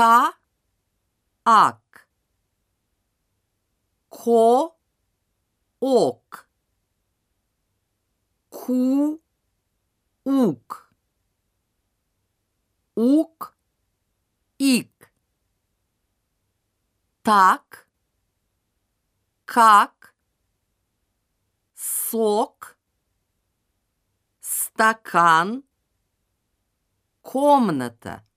Ка, ак. Ко, ок. Ку, ук. Ук, ик. Так, как, сок, стакан, комната.